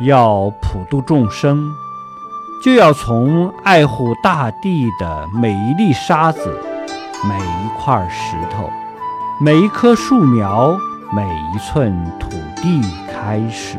要普度众生就要从爱护大地的每一粒沙子每一块石头每一棵树苗每一寸土地开始。